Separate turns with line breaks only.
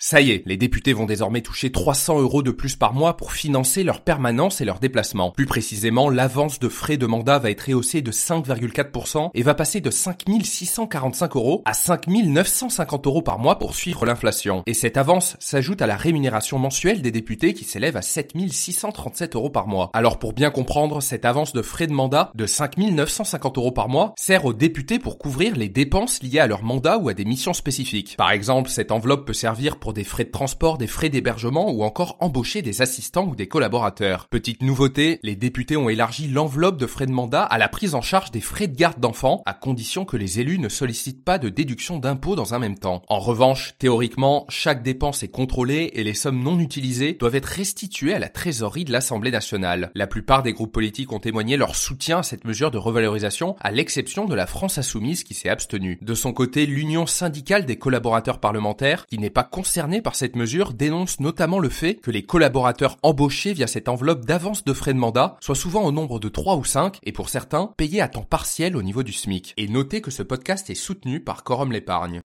Ça y est, les députés vont désormais toucher 300 euros de plus par mois pour financer leur permanence et leur déplacement. Plus précisément, l'avance de frais de mandat va être rehaussée de 5,4% et va passer de 5645 euros à 5950 euros par mois pour suivre l'inflation. Et cette avance s'ajoute à la rémunération mensuelle des députés qui s'élève à 7637 euros par mois. Alors pour bien comprendre, cette avance de frais de mandat de 5950 euros par mois sert aux députés pour couvrir les dépenses liées à leur mandat ou à des missions spécifiques. Par exemple, cette enveloppe peut servir pour des frais de transport, des frais d'hébergement ou encore embaucher des assistants ou des collaborateurs. Petite nouveauté, les députés ont élargi l'enveloppe de frais de mandat à la prise en charge des frais de garde d'enfants, à condition que les élus ne sollicitent pas de déduction d'impôts dans un même temps. En revanche, théoriquement, chaque dépense est contrôlée et les sommes non utilisées doivent être restituées à la trésorerie de l'Assemblée nationale. La plupart des groupes politiques ont témoigné leur soutien à cette mesure de revalorisation, à l'exception de la France insoumise qui s'est abstenue. De son côté, l'Union syndicale des collaborateurs parlementaires, qui n'est pas concernée par cette mesure dénonce notamment le fait que les collaborateurs embauchés via cette enveloppe d'avance de frais de mandat soient souvent au nombre de 3 ou 5 et pour certains payés à temps partiel au niveau du SMIC. Et notez que ce podcast est soutenu par Quorum l'épargne.